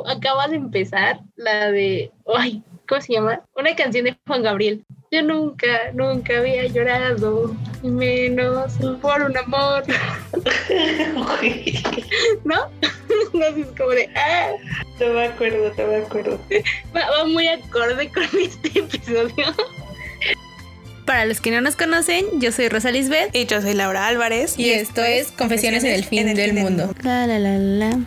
Lau, acabas de empezar la de, ay, ¿cómo se llama? Una canción de Juan Gabriel. Yo nunca, nunca había llorado, menos por un amor. ¿No? No es como de, ah. No me acuerdo, no me acuerdo. Va, va muy acorde con este episodio. Para los que no nos conocen, yo soy Rosa Lisbeth Y yo soy Laura Álvarez. y, esto es Confesiones en el fin del mundo. La, la, la, la.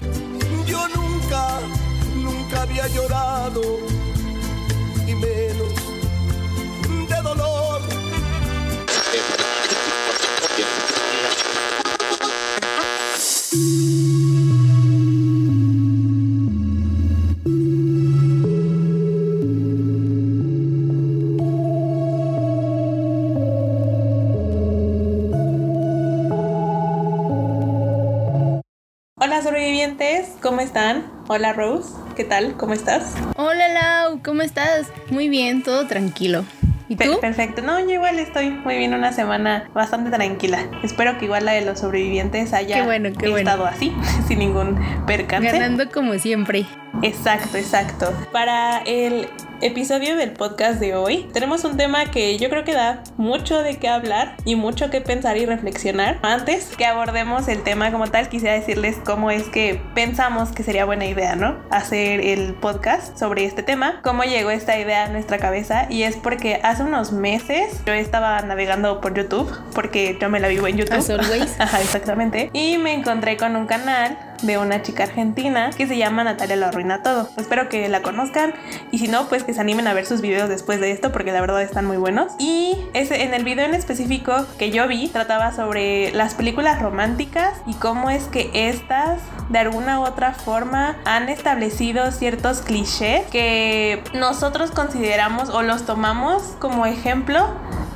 Hola sobrevivientes, ¿cómo están? Hola Rose, ¿qué tal? ¿Cómo estás? Hola Lau, ¿cómo estás? Muy bien, todo tranquilo. ¿Y tú? perfecto, no, yo igual estoy muy bien, una semana bastante tranquila. Espero que igual la de los sobrevivientes haya Qué bueno, qué bueno. estado así, sin ningún percance. Ganando como siempre. Exacto, exacto. Para el episodio del podcast de hoy tenemos un tema que yo creo que da mucho de qué hablar y mucho que pensar y reflexionar. Antes que abordemos el tema como tal, quisiera decirles cómo es que pensamos que sería buena idea, ¿no? Hacer el podcast sobre este tema. Cómo llegó esta idea a nuestra cabeza y es porque hace unos meses yo estaba navegando por YouTube porque yo me la vivo en YouTube. As always. Ajá, exactamente. Y me encontré con un canal de una chica argentina que se llama Natalia lo arruina todo. Espero que la conozcan y si no, pues que se animen a ver sus videos después de esto porque la verdad están muy buenos. Y ese, en el video en específico que yo vi trataba sobre las películas románticas y cómo es que estas de alguna u otra forma han establecido ciertos clichés que nosotros consideramos o los tomamos como ejemplo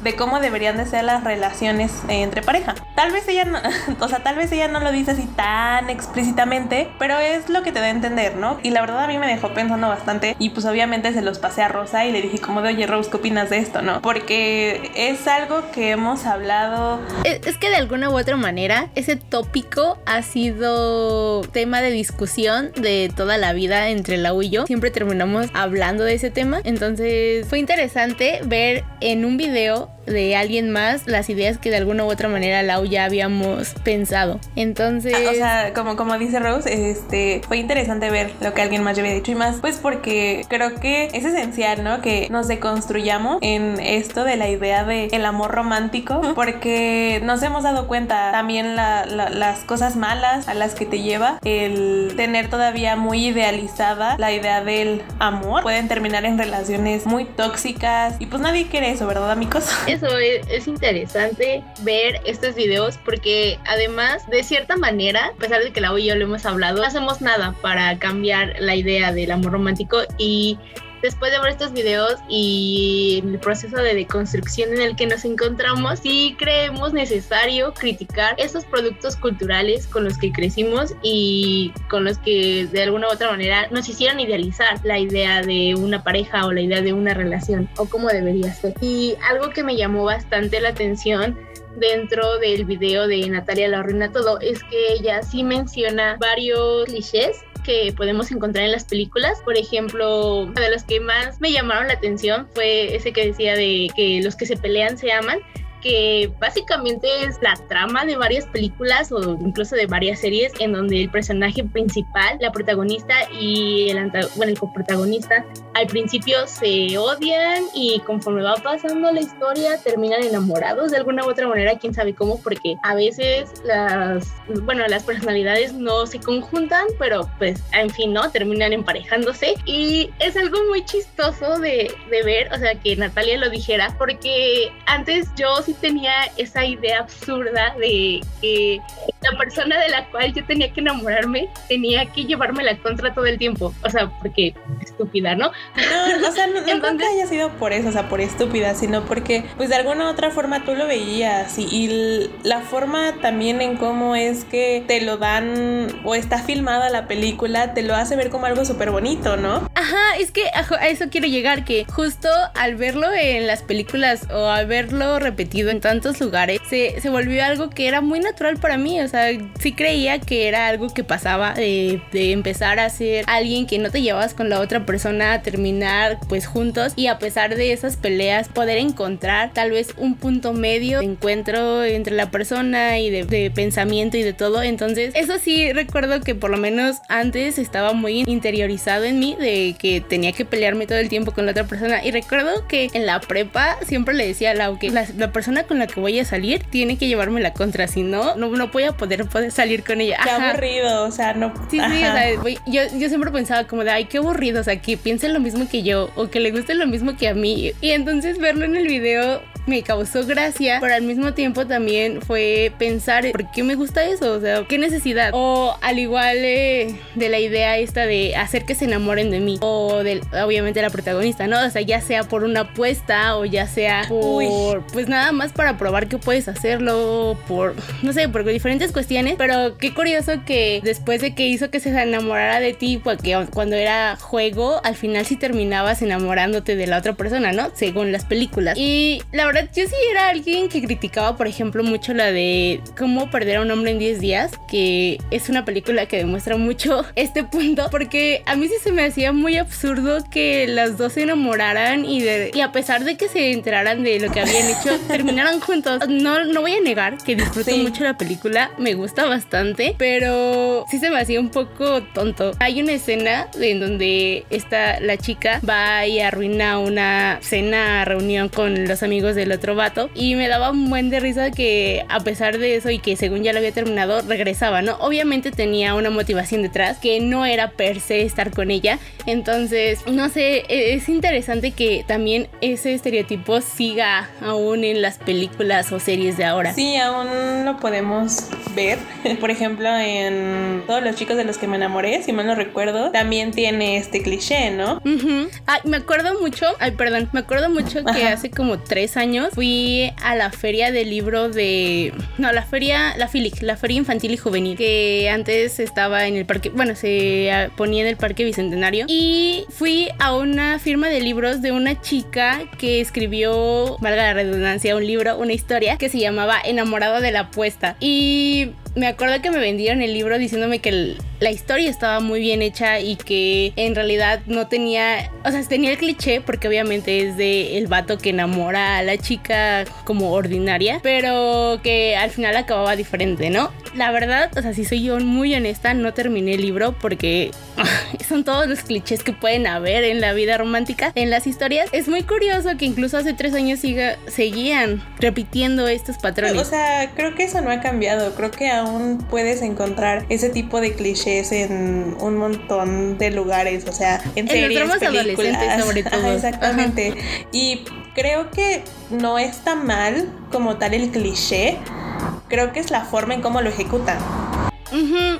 de cómo deberían de ser las relaciones entre pareja. Tal vez ella no, o sea, tal vez ella no lo dice así tan pero es lo que te da a entender, ¿no? Y la verdad a mí me dejó pensando bastante y pues obviamente se los pasé a Rosa y le dije como de, oye Rose, ¿qué opinas de esto, no? Porque es algo que hemos hablado Es, es que de alguna u otra manera ese tópico ha sido tema de discusión de toda la vida entre Lau y yo. Siempre terminamos hablando de ese tema. Entonces fue interesante ver en un video de alguien más las ideas que de alguna u otra manera Lau ya habíamos pensado. Entonces... Ah, O sea, como, como dice Rose, este, fue interesante ver lo que alguien más ya había dicho y más, pues porque creo que es esencial, ¿no? Que nos deconstruyamos en esto de la idea de el amor romántico, porque nos hemos dado cuenta también la- la- las cosas malas a las que te lleva el tener todavía muy idealizada la idea del amor. Pueden terminar en relaciones muy tóxicas y pues nadie quiere eso, ¿verdad, amigos? Es, es interesante ver estos videos porque además, de cierta manera, a pesar de que Lau y yo lo hemos hablado, no hacemos nada para cambiar la idea del amor romántico y después de ver estos videos y el proceso de deconstrucción en el que nos encontramos, sí creemos necesario criticar esos productos culturales con los que crecimos y con los que de alguna u otra manera nos hicieron idealizar la idea de una pareja o la idea de una relación o cómo debería ser. Y algo que me llamó bastante la atención dentro del video de Natalia la todo es que ella sí menciona varios clichés que podemos encontrar en las películas. Por ejemplo, de los que más me llamaron la atención fue ese que decía de que los que se pelean se aman que básicamente es la trama de varias películas o incluso de varias series en donde el personaje principal, la protagonista y el, bueno, el coprotagonista al principio se odian y conforme va pasando la historia terminan enamorados de alguna u otra manera, quién sabe cómo, porque a veces las, bueno, las personalidades no se conjuntan, pero pues en fin, ¿no? Terminan emparejándose y es algo muy chistoso de, de ver, o sea, que Natalia lo dijera, porque antes yo sí tenía esa idea absurda de que la persona de la cual yo tenía que enamorarme tenía que llevarme la contra todo el tiempo, o sea, porque estúpida, ¿no? No, o sea, no, no creo que haya sido por eso, o sea, por estúpida, sino porque, pues de alguna u otra forma tú lo veías y, y la forma también en cómo es que te lo dan o está filmada la película, te lo hace ver como algo súper bonito, ¿no? Ajá, es que a eso quiero llegar, que justo al verlo en las películas o al verlo repetido en tantos lugares, se, se volvió algo que era muy natural para mí, o sea, sí creía que era algo que pasaba de, de empezar a ser alguien que no te llevabas con la otra persona a terminar pues juntos y a pesar de esas peleas poder encontrar tal vez un punto medio de encuentro entre la persona y de, pensamiento y de todo. Entonces eso sí recuerdo que por lo menos antes estaba muy interiorizado en mí de que tenía que pelearme todo el tiempo con la otra persona y recuerdo que en la prepa siempre le decía a Lau que la, la persona con la que voy a salir tiene que llevarme la contra, si no, no, no voy a poder, poder salir con ella. Qué aburrido, o sea, no. Sí, sí, o sea, yo, yo siempre pensaba como de, ay, qué aburrido, o sea, que piensen lo mismo que yo o que le guste lo mismo que a mí. Y entonces verlo en el video me causó gracia, pero al mismo tiempo también fue pensar, ¿por qué me gusta eso? O sea, ¿qué necesidad? O al igual de, de la idea esta de hacer que se enamoren de mí, o de, obviamente, la protagonista, ¿no? O sea, ya sea por una apuesta o ya sea por, Uy. pues nada más para probar que puedes hacerlo, por, no sé, por diferentes cuestiones, pero qué curioso que después de que hizo que se enamorara de ti, porque cuando era juego, al final sí terminabas enamorándote de la otra persona, ¿no? Según las películas. Y la verdad yo sí era alguien que criticaba, por ejemplo, mucho la de cómo perder a un hombre en 10 días, que es una película que demuestra mucho este punto, porque a mí sí se me hacía muy absurdo que las dos se enamoraran y, de, y a pesar de que se enteraran de lo que habían hecho, terminaran juntos. No, no voy a negar que disfruto sí. mucho la película, me gusta bastante, pero sí se me hacía un poco tonto. Hay una escena en donde está la chica va y arruina una cena, reunión con los amigos del otro vato y me daba un buen de risa que a pesar de eso y que según ya lo había terminado regresaba, ¿no? Obviamente tenía una motivación detrás que no era per se estar con ella, entonces no sé, es interesante que también ese estereotipo siga aún en las películas o series de ahora. Sí, aún lo podemos ver, por ejemplo en todos los chicos de los que me enamoré, si mal no recuerdo, también tiene este cliché, ¿no? Uh -huh. Ay, me acuerdo mucho, ay, perdón, me acuerdo mucho que Ajá. hace como tres años fui a la feria del libro de. No, la feria, la FILIC, la Feria Infantil y Juvenil, que antes estaba en el parque. Bueno, se ponía en el Parque Bicentenario. Y fui a una firma de libros de una chica que escribió, valga la redundancia, un libro, una historia que se llamaba Enamorado de la apuesta. Y me acuerdo que me vendieron el libro diciéndome que la historia estaba muy bien hecha y que en realidad no tenía, o sea, tenía el cliché porque obviamente es de el vato que enamora a la chica como ordinaria, pero que al final acababa diferente, ¿no? La verdad, o sea, si soy yo muy honesta, no terminé el libro porque son todos los clichés que pueden haber en la vida romántica, en las historias. Es muy curioso que incluso hace tres años siga, seguían repitiendo estos patrones. O sea, creo que eso no ha cambiado, creo que aún puedes encontrar ese tipo de clichés en un montón de lugares, o sea, en, en series, los películas, adolescentes sobre todo. Ajá, exactamente. Ajá. Y creo que no está mal como tal el cliché, creo que es la forma en cómo lo ejecutan.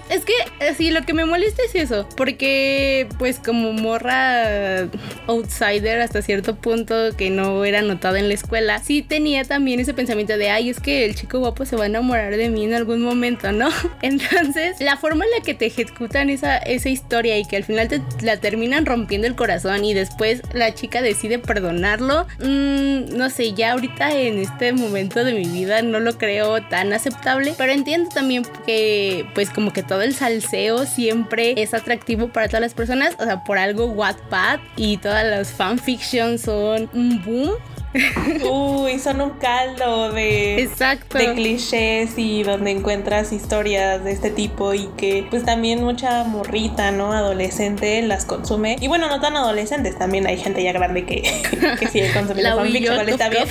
Es que sí, lo que me molesta es eso, porque pues como morra outsider hasta cierto punto que no era notada en la escuela, sí tenía también ese pensamiento de, ay, es que el chico guapo se va a enamorar de mí en algún momento, ¿no? Entonces, la forma en la que te ejecutan esa, esa historia y que al final te la terminan rompiendo el corazón y después la chica decide perdonarlo, mmm, no sé, ya ahorita en este momento de mi vida no lo creo tan aceptable, pero entiendo también que pues como que todo el salseo siempre es atractivo para todas las personas, o sea, por algo Wattpad y todas las fanfictions son un boom. Uy, son un caldo de, Exacto. de clichés y donde encuentras historias de este tipo y que pues también mucha morrita, ¿no? Adolescente las consume. Y bueno, no tan adolescentes, también hay gente ya grande que, que sigue consumiendo fanfiction, igual está bien.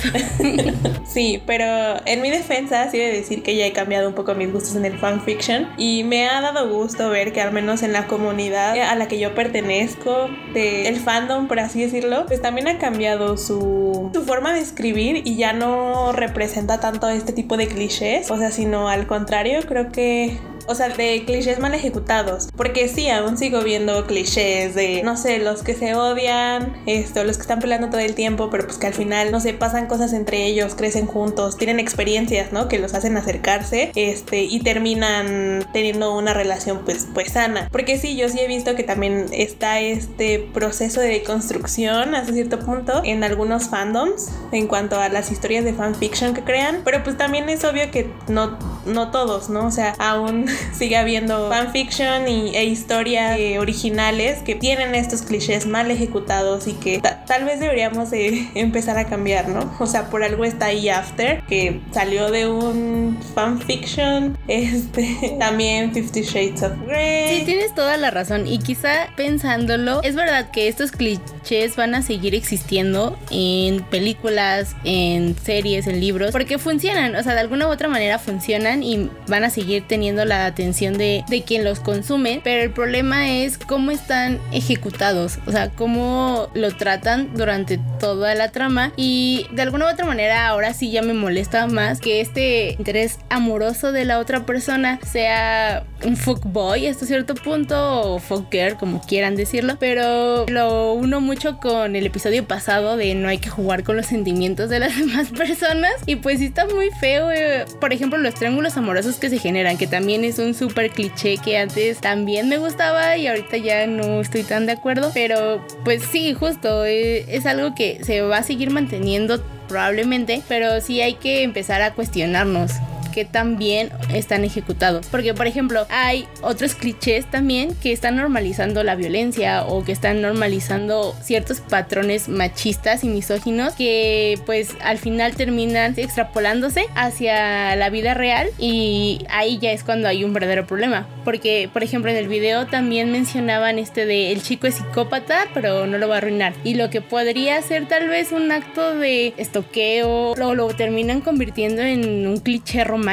sí, pero en mi defensa sí de decir que ya he cambiado un poco mis gustos en el fanfiction y me ha dado gusto ver que al menos en la comunidad a la que yo pertenezco, de fandom, por así decirlo, pues también ha cambiado su, su forma de escribir y ya no representa tanto este tipo de clichés, o sea, sino al contrario, creo que o sea, de clichés mal ejecutados. Porque sí, aún sigo viendo clichés de, no sé, los que se odian, esto, los que están peleando todo el tiempo, pero pues que al final, no sé, pasan cosas entre ellos, crecen juntos, tienen experiencias, ¿no? Que los hacen acercarse, este, y terminan teniendo una relación pues, pues sana. Porque sí, yo sí he visto que también está este proceso de construcción hasta cierto punto en algunos fandoms en cuanto a las historias de fanfiction que crean, pero pues también es obvio que no, no todos, ¿no? O sea, aún sigue habiendo fanfiction y, e historias eh, originales que tienen estos clichés mal ejecutados y que tal vez deberíamos de empezar a cambiar, ¿no? O sea, por algo está ahí After, que salió de un fanfiction, este, también Fifty Shades of Grey. Sí, tienes toda la razón y quizá pensándolo, es verdad que estos clichés van a seguir existiendo en películas, en series, en libros, porque funcionan, o sea, de alguna u otra manera funcionan y van a seguir teniendo la atención de, de quien los consume, pero el problema es cómo están ejecutados, o sea, cómo lo tratan durante toda la trama y de alguna u otra manera ahora sí ya me molesta más que este interés amoroso de la otra persona sea un fuckboy hasta cierto punto o fucker como quieran decirlo, pero lo uno mucho con el episodio pasado de no hay que jugar con los sentimientos de las demás personas y pues sí está muy feo, eh. por ejemplo los triángulos amorosos que se generan, que también es un súper cliché que antes también me gustaba y ahorita ya no estoy tan de acuerdo, pero pues sí, justo, eh, es algo que se va a seguir manteniendo probablemente, pero sí hay que empezar a cuestionarnos que también están ejecutados. Porque, por ejemplo, hay otros clichés también que están normalizando la violencia o que están normalizando ciertos patrones machistas y misóginos que pues al final terminan extrapolándose hacia la vida real y ahí ya es cuando hay un verdadero problema. Porque, por ejemplo, en el video también mencionaban este de el chico es psicópata, pero no lo va a arruinar. Y lo que podría ser tal vez un acto de estoqueo, lo, lo terminan convirtiendo en un cliché romántico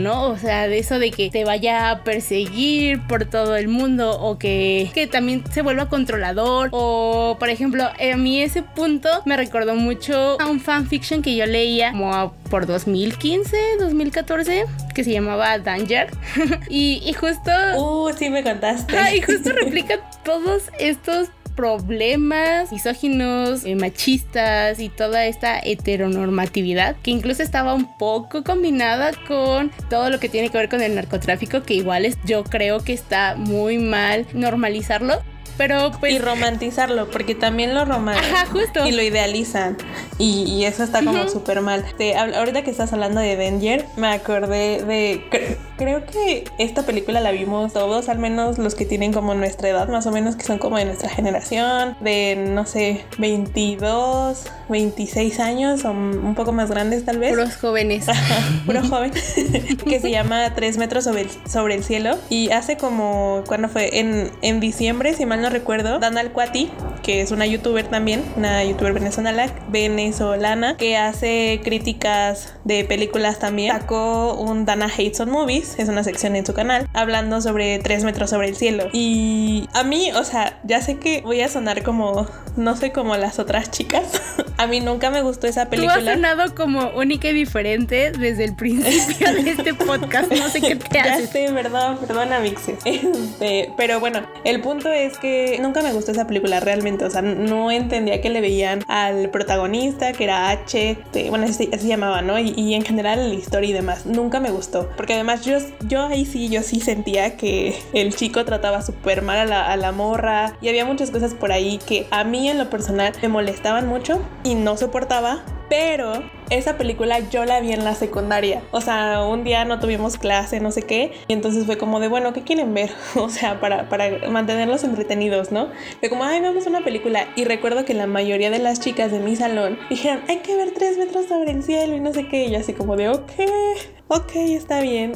¿no? O sea, de eso de que te vaya a perseguir por todo el mundo o que, que también se vuelva controlador o, por ejemplo, a mí ese punto me recordó mucho a un fanfiction que yo leía como por 2015, 2014, que se llamaba Danger. y, y, justo... Uh, sí me contaste. y justo replica todos estos problemas misóginos, eh, machistas y toda esta heteronormatividad que incluso estaba un poco combinada con todo lo que tiene que ver con el narcotráfico que igual es yo creo que está muy mal normalizarlo pero pues... Y romantizarlo, porque también lo romantizan. justo. Y lo idealizan. Y, eso está como súper mal. ahorita que estás hablando de Danger, me acordé de... creo que esta película la vimos todos, al menos los que tienen como nuestra edad, más o menos, que son como de nuestra generación, de, no sé, 22, 26 años o un poco más grandes tal vez. Puros jóvenes. Puro joven. que se llama Tres metros sobre el, sobre el cielo. Y hace como, ¿cuándo fue? En, en diciembre, si mal no recuerdo, Dana Alcuati, que es una youtuber también, una youtuber venezolana, venezolana que hace críticas de películas también, sacó un Dana Hates on Movies, es una sección en su canal, hablando sobre Tres metros sobre el cielo. Y a mí, o sea, ya sé que voy a sonar como, no soy como las otras chicas. a mí nunca me gustó esa película. Tú has sonado como única y diferente desde el principio de este podcast. No sé qué te hace. Ya sé, perdón, perdona, Mixes. Este, pero bueno, el punto es que nunca me gustó esa película realmente, o sea, no entendía que le veían al protagonista, que era H, bueno, así, se llamaba, ¿no? Y, en general la historia y demás, nunca me gustó, porque además yo, yo ahí sí, yo sí sentía que el chico trataba súper mal a la, a la morra y había muchas cosas por ahí que a mí en lo personal me molestaban mucho y no soportaba, pero esa película yo la vi en la secundaria. O sea, un día no tuvimos clase, no sé qué. Y entonces fue como de, bueno, ¿qué quieren ver? O sea, para, para mantenerlos entretenidos, ¿no? Fue como, ay, vemos una película. Y recuerdo que la mayoría de las chicas de mi salón dijeron, hay que ver tres metros sobre el cielo y no sé qué. Y así como de, ok, ok, está bien.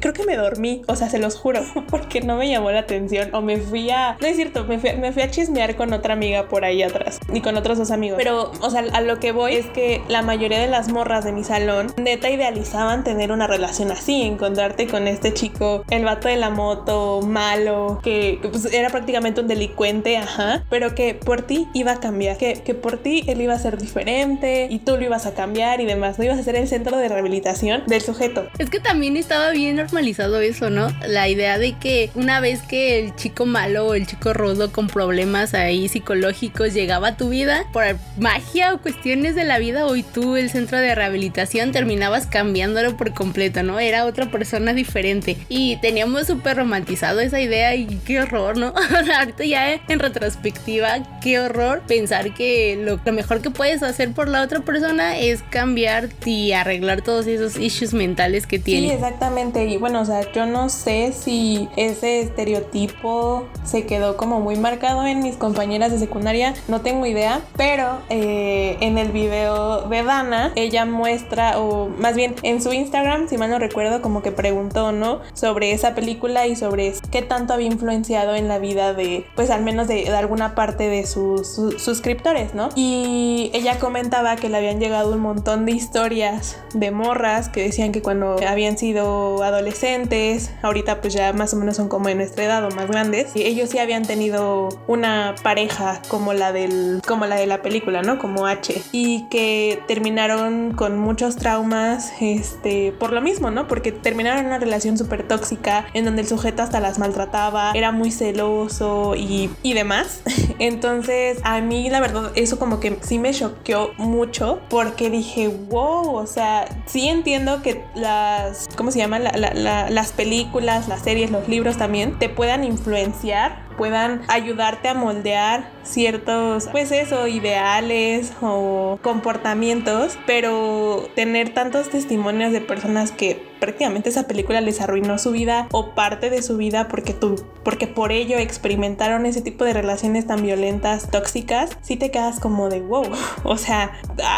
creo que me dormí, o sea, se los juro, porque no me llamó la atención. O me fui a... No es cierto, me fui, me fui a chismear con otra amiga por ahí atrás. Y con otros dos amigos. Pero, o sea, a lo que voy es que la mayoría de las morras de mi salón neta idealizaban tener una relación así, encontrarte con este chico, el vato de la moto, malo, que, pues, era prácticamente un delincuente, ajá, pero que por ti iba a cambiar, que, que por ti él iba a ser diferente y tú lo ibas a cambiar y demás, no ibas a ser el centro de rehabilitación del sujeto. Es que también estaba bien normalizado eso, ¿no? La idea de que una vez que el chico malo o el chico rudo con problemas ahí psicológicos llegaba a tu vida, por magia o cuestiones de la vida, hoy tú, el centro de rehabilitación, terminabas cambiándolo por completo, ¿no? Era otra persona diferente. Y teníamos súper romantizado esa idea y qué horror, ¿no? Ahorita ya en retrospectiva, qué horror pensar que lo, lo mejor que puedes hacer por la otra persona es cambiar y arreglar todos esos issues mentales que tiene. Sí, exactamente. Y bueno, o sea, yo no sé si ese estereotipo se quedó como muy marcado en mis compañeras de secundaria, no tengo idea, pero eh, en el video de Dana, ella muestra, o más bien en su Instagram, si mal no recuerdo, como que preguntó, ¿no? Sobre esa película y sobre qué tanto había influenciado en la vida de, pues al menos de, alguna parte de sus, sus suscriptores, ¿no? Y ella comentaba que le habían llegado un montón de historias de morras que decían que cuando habían sido adolescentes, ahorita pues ya más o menos son como de nuestra edad o más grandes, y ellos sí habían tenido una pareja como la del como la de la película, ¿no? Como H y que terminaron con muchos traumas este por lo mismo, ¿no? Porque terminaron una relación súper tóxica en donde el sujeto hasta las maltrataba, era muy celoso y, y demás. Entonces, a mí la verdad eso como que sí me choqueó mucho porque dije, wow, o sea, sí entiendo que las, ¿cómo se llama? las películas, las series, los libros también te puedan influenciar puedan ayudarte a moldear ciertos, pues eso, ideales o comportamientos, pero tener tantos testimonios de personas que prácticamente esa película les arruinó su vida o parte de su vida porque tú, porque por ello experimentaron ese tipo de relaciones tan violentas, tóxicas, si te quedas como de wow, o sea,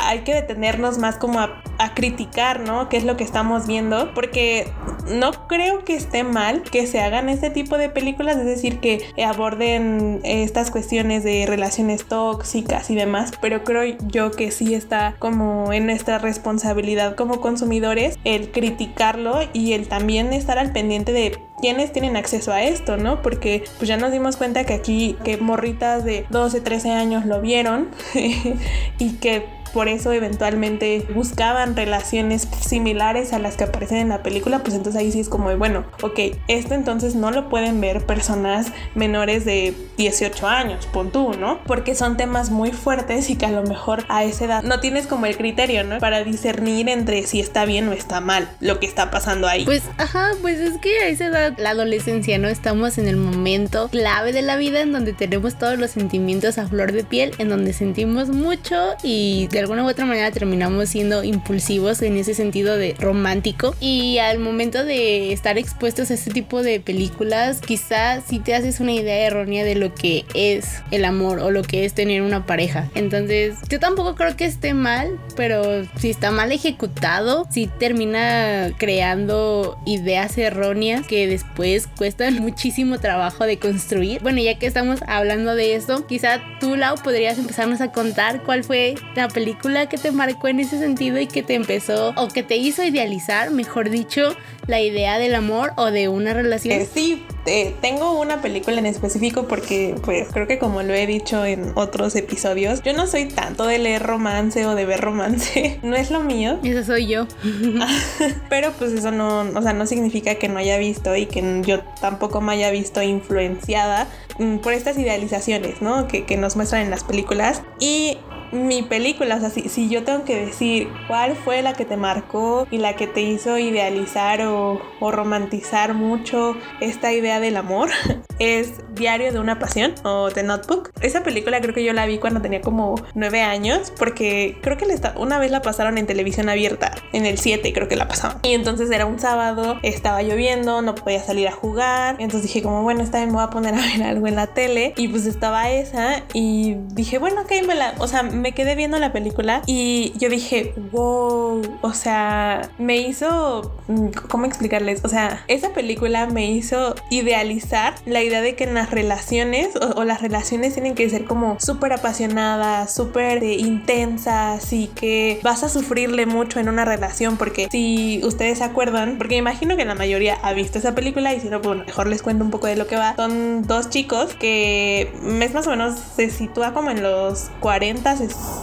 hay que detenernos más como a, a criticar, ¿no? ¿Qué es lo que estamos viendo? Porque no creo que esté mal que se hagan este tipo de películas, es decir, que aborden estas cuestiones de relaciones tóxicas y demás, pero creo yo que sí está como en nuestra responsabilidad como consumidores el criticarlo y el también estar al pendiente de quiénes tienen acceso a esto, ¿no? Porque pues ya nos dimos cuenta que aquí que morritas de 12, 13 años lo vieron y que por eso eventualmente buscaban relaciones similares a las que aparecen en la película, pues entonces ahí sí es como, bueno, ok, esto entonces no lo pueden ver personas menores de 18 años, pon tú, ¿no? Porque son temas muy fuertes y que a lo mejor a esa edad no tienes como el criterio, ¿no? Para discernir entre si está bien o está mal lo que está pasando ahí. Pues, ajá, pues es que a esa edad, la adolescencia, ¿no? Estamos en el momento clave de la vida en donde tenemos todos los sentimientos a flor de piel, en donde sentimos mucho y alguna u otra manera terminamos siendo impulsivos en ese sentido de romántico. Y al momento de estar expuestos a este tipo de películas quizás si te haces una idea errónea de lo que es el amor o lo que es tener una pareja. Entonces yo tampoco creo que esté mal pero si está mal ejecutado si termina creando ideas erróneas que después cuestan muchísimo trabajo de construir. Bueno ya que estamos hablando de esto quizá tú Lau podrías empezarnos a contar cuál fue la película que te marcó en ese sentido y que te empezó o que te hizo idealizar, mejor dicho, la idea del amor o de una relación? Eh, sí, eh, tengo una película en específico porque pues creo que como lo he dicho en otros episodios, yo no soy tanto de leer romance o de ver romance, no es lo mío. Eso soy yo. Pero pues eso no, o sea, no significa que no haya visto y que yo tampoco me haya visto influenciada mm, por estas idealizaciones, ¿no? Que, que nos muestran en las películas. Y mi película, o sea, si, yo tengo que decir cuál fue la que te marcó y la que te hizo idealizar o, o romantizar mucho esta idea del amor, es Diario de una Pasión o The Notebook. Esa película creo que yo la vi cuando tenía como nueve años porque creo que una vez la pasaron en televisión abierta, en el 7 creo que la pasaban. Y entonces era un sábado, estaba lloviendo, no podía salir a jugar, entonces dije como bueno, esta vez me voy a poner a ver algo en la tele y pues estaba esa y dije bueno, ok, me la, o sea, me quedé viendo la película y yo dije, wow, o sea, me hizo, mm, ¿cómo explicarles? O sea, esa película me hizo idealizar la idea de que en las relaciones o, las relaciones tienen que ser como súper apasionadas, súper eh, intensas y que vas a sufrirle mucho en una relación porque si ustedes se acuerdan, porque imagino que la mayoría ha visto esa película y si no, pues mejor les cuento un poco de lo que va. Son dos chicos que es más o menos se sitúa como en los 40,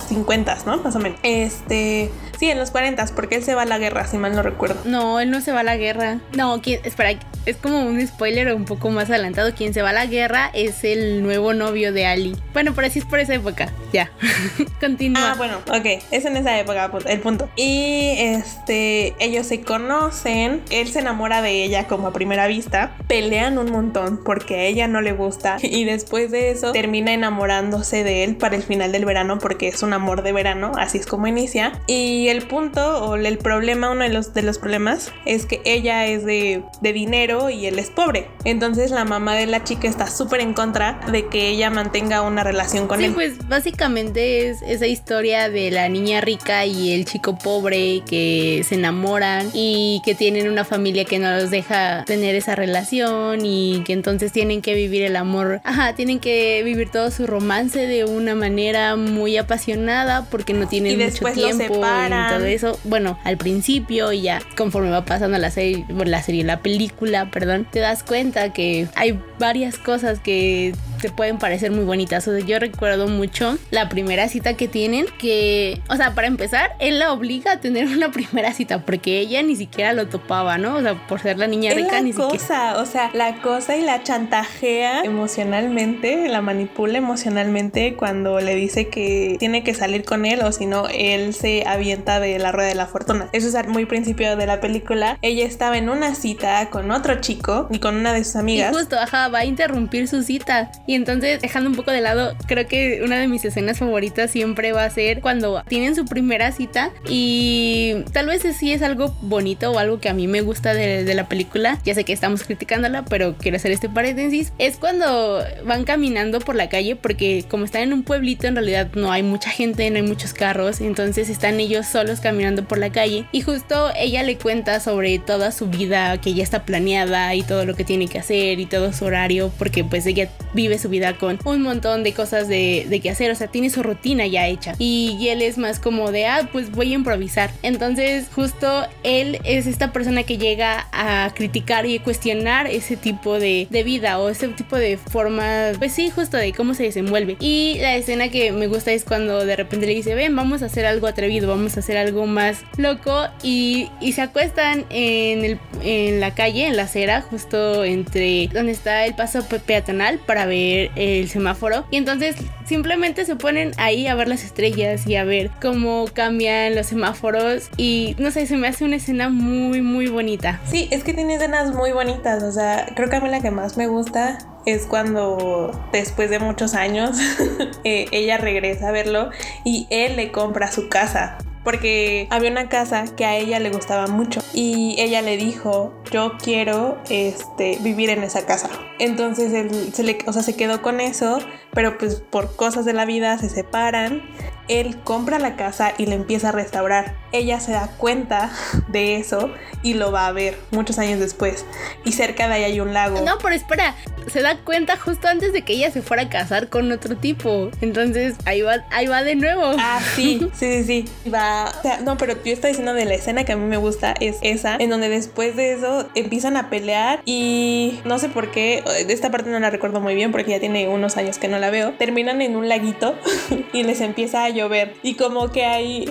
50, ¿no? Más o menos. Este, sí, en los 40, porque él se va a la guerra, si mal no recuerdo. No, él no se va a la guerra. No, ¿quién? espera, es como un spoiler un poco más adelantado. Quien se va a la guerra es el nuevo novio de Ali. Bueno, pero así es por esa época. Ya. Continúa. Ah, bueno, ok. Es en esa época el punto. Y este, ellos se conocen. Él se enamora de ella como a primera vista. Pelean un montón porque a ella no le gusta. Y después de eso termina enamorándose de él para el final del verano porque es un amor de verano. Así es como inicia. Y el punto o el problema, uno de los, de los problemas es que ella es de, de dinero y él es pobre. Entonces la mamá de la chica está súper en contra de que ella mantenga una relación con sí, él. pues básicamente es esa historia de la niña rica y el chico pobre que se enamoran y que tienen una familia que no los deja tener esa relación y que entonces tienen que vivir el amor. Ajá, tienen que vivir todo su romance de una manera muy apasionada porque no tienen Y mucho tiempo y todo eso. Bueno, al principio y ya conforme va pasando la serie, bueno, la serie, la película, perdón, te das cuenta que hay varias cosas que te pueden parecer muy bonitas. O sea, yo recuerdo mucho la primera cita que tienen, que, o sea, para empezar, él la obliga a tener una primera cita, porque ella ni siquiera lo topaba, ¿no? O sea, por ser la niña Es rica, la ni siquiera. cosa, o sea, la cosa y la chantajea emocionalmente, la manipula emocionalmente cuando le dice que tiene que salir con él o si no, él se avienta de la rueda de la fortuna. Eso es al muy principio de la película. Ella estaba en una cita con otro chico y con una de sus Y amigas. justo, ajá, va a interrumpir su cita. Y entonces, dejando un poco de lado, creo que una de mis escenas favoritas siempre va a ser cuando tienen su primera cita. Y tal vez sí es algo bonito o algo que a mí me gusta de, la película. Ya sé que estamos criticándola, pero quiero hacer este paréntesis. Es cuando van caminando por la calle, porque como están en un pueblito, en realidad no hay mucha gente, no hay muchos carros. Entonces están ellos solos caminando por la calle. Y justo ella le cuenta sobre toda su vida que ya está planeada y todo lo que tiene que hacer y todo su horario, porque pues ella vive su vida con un montón de cosas de, de que hacer, o sea, tiene su rutina ya hecha. Y, y él es más como de, ah, pues voy a improvisar. Entonces, justo él es esta persona que llega a criticar y cuestionar ese tipo de, de vida o ese tipo de forma, pues sí, justo de cómo se desenvuelve. Y la escena que me gusta es cuando de repente le dice, ven, vamos a hacer algo atrevido, vamos a hacer algo más loco y, y se acuestan en, el, en la calle, en la acera, justo entre donde está el paso pe- peatonal para ver el semáforo. Y entonces simplemente se ponen ahí a ver las estrellas y a ver cómo cambian los semáforos. Y no sé, se me hace una escena muy, muy bonita. Sí, es que tiene escenas muy bonitas. O sea, creo que a mí la que más me gusta es cuando después de muchos años eh, ella regresa a verlo y él le compra su casa. Porque había una casa que a ella le gustaba mucho y ella le dijo, yo quiero este, vivir en esa casa. Entonces él se, le, o sea, se quedó con eso, pero pues por cosas de la vida se separan. Él compra la casa y la empieza a restaurar. Ella se da cuenta de eso y lo va a ver muchos años después. Y cerca de ahí hay un lago. No, pero espera, se da cuenta justo antes de que ella se fuera a casar con otro tipo. Entonces ahí va, ahí va de nuevo. Ah, sí, sí, sí, sí. Va. O sea, no, pero yo estoy diciendo de la escena que a mí me gusta es esa, en donde después de eso empiezan a pelear y no sé por qué, de esta parte no la recuerdo muy bien porque ya tiene unos años que no la veo. Terminan en un laguito y les empieza a llover y como que ahí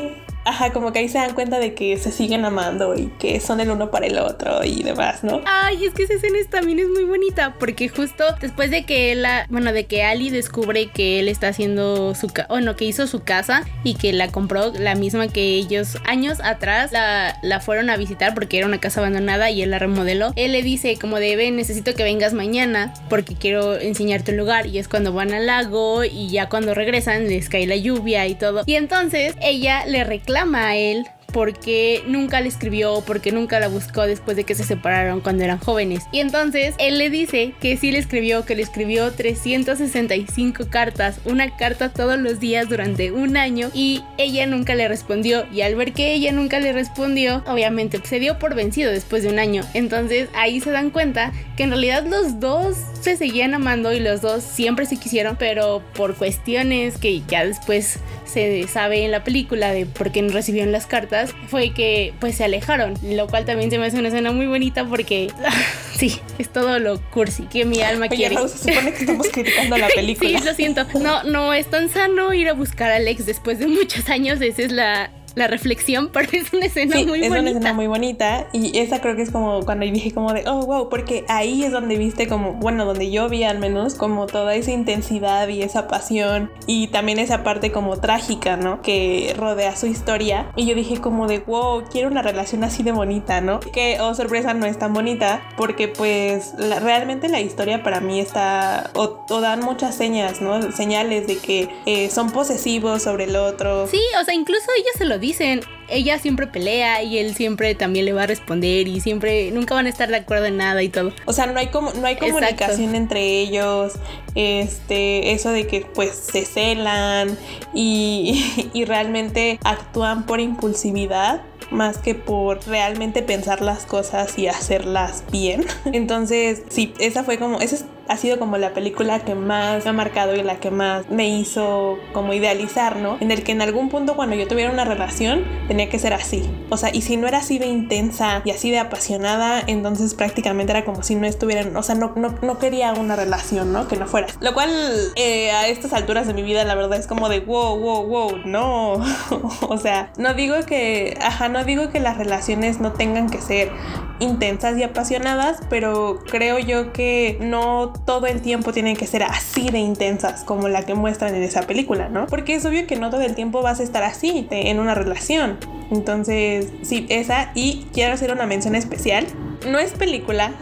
Ajá, como que ahí se dan cuenta de que se siguen amando y que son el uno para el otro y demás, ¿no? Ay, es que esa escena es- también es muy bonita porque justo después de que él, bueno, de que Ali descubre que él está haciendo su, o no, que hizo su casa y que la compró la misma que ellos años atrás la, la fueron a visitar porque era una casa abandonada y él la remodeló. Él le dice como de, ven, necesito que vengas mañana porque quiero enseñarte un lugar y es cuando van al lago y ya cuando regresan les cae la lluvia y todo. Y entonces ella le reclama a él porque nunca le escribió, porque nunca la buscó después de que se separaron cuando eran jóvenes. Y entonces él le dice que sí le escribió, que le escribió 365 cartas, una carta todos los días durante un año y ella nunca le respondió. Y al ver que ella nunca le respondió, obviamente se dio por vencido después de un año. Entonces ahí se dan cuenta que en realidad los dos se seguían amando y los dos siempre se quisieron, pero por cuestiones que ya después se sabe en la película de por qué no recibieron las cartas, fue que pues se alejaron, lo cual también se me hace una escena muy bonita porque sí, es todo lo cursi que mi alma Oye, quiere. Se supone que estamos criticando la película. Sí, lo siento. No, no es tan sano ir a buscar a Alex después de muchos años. Esa es la, la reflexión, pero es una escena Sí, muy es bonita. una escena muy bonita y esa creo que es como cuando dije como de, oh, wow, porque ahí es donde viste como, bueno, donde yo vi al menos como toda esa intensidad y esa pasión y también esa parte como trágica, ¿no? Que rodea su historia y yo dije como de, wow, quiero una relación así de bonita, ¿no? Que, oh, sorpresa, no es tan bonita porque pues la- realmente la historia para mí está, o, o dan muchas señas, ¿no? Señales de que eh, son posesivos sobre el otro. Sí, o sea, incluso ellos se lo dicen. Ella siempre pelea y él siempre también le va a responder y siempre nunca van a estar de acuerdo en nada y todo. O sea, no hay como no hay Exacto. comunicación entre ellos. Este, eso de que pues se celan y, y realmente actúan por impulsividad más que por realmente pensar las cosas y hacerlas bien. Entonces, sí, esa fue como esa es- ha sido como la película que más me ha marcado y la que más me hizo como idealizar, ¿no? En el que en algún punto cuando yo tuviera una relación tenía que ser así. O sea, y si no era así de intensa y así de apasionada, entonces prácticamente era como si no estuvieran, o sea, no, no, no quería una relación, ¿no? Que no fuera. Lo cual eh, a estas alturas de mi vida la verdad es como de wow, wow, wow, no. o sea, no digo que, ajá, no digo que las relaciones no tengan que ser intensas y apasionadas, pero creo yo que no todo el tiempo tienen que ser así de intensas como la que muestran en esa película, ¿no? Porque es obvio que no todo el tiempo vas a estar así en una relación. Entonces, sí, esa y quiero hacer una mención especial. No es película,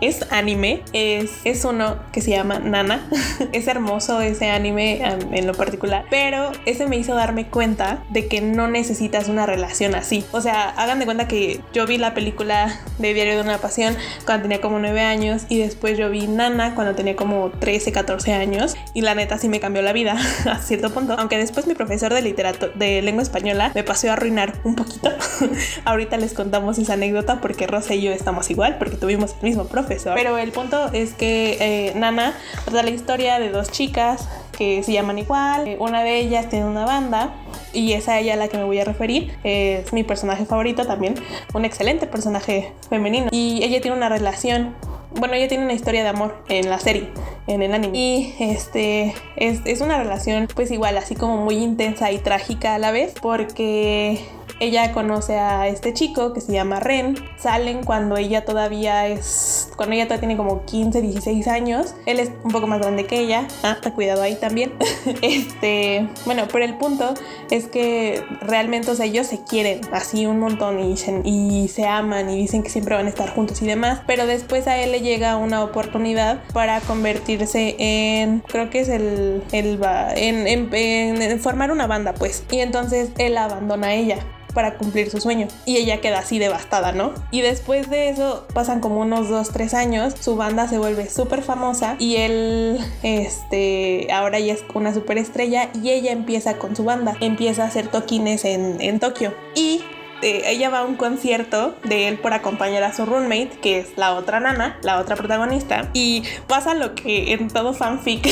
es anime, es, es uno que se llama Nana. es hermoso ese anime en lo particular, pero ese me hizo darme cuenta de que no necesitas una relación así. O sea, hagan de cuenta que yo vi la película de Diario de una Pasión cuando tenía como 9 años y después yo vi Nana cuando tenía como 13, 14 años y la neta sí me cambió la vida a cierto punto, aunque después mi profesor de literatura de lengua española me pasó a arruinar un poquito. Ahorita les contamos esa anécdota porque Rosa y yo estamos igual porque tuvimos el mismo Pero el punto es que eh, Nana trata la historia de dos chicas que se llaman igual. Eh, Una de ellas tiene una banda y es a ella a la que me voy a referir. Es mi personaje favorito también, un excelente personaje femenino. Y ella tiene una relación bueno, ella tiene una historia de amor en la serie, en el anime. Y este es, es una relación, pues igual, así como muy intensa y trágica a la vez, porque ella conoce a este chico que se llama Ren. Salen cuando ella todavía es. Cuando ella todavía tiene como 15, 16 años. Él es un poco más grande que ella. Ah, cuidado ahí también. este. Bueno, pero el punto es que realmente, ellos se quieren así un montón y se, y se aman y dicen que siempre van a estar juntos y demás. Pero después a él le llega una oportunidad para convertirse en. Creo que es el. el en, en- en- en formar una banda, pues. Y entonces él abandona a ella para cumplir su sueño. Y ella queda así devastada, ¿no? Y después de eso pasan como unos 2, 3 años, su banda se vuelve súper famosa y él, este, ahora ya es una súper estrella y ella empieza con su banda, empieza a hacer toquines en, en Tokio. Y eh, ella va a un concierto de él por acompañar a su roommate, que es la otra nana, la otra protagonista, y pasa lo que en todo fanfic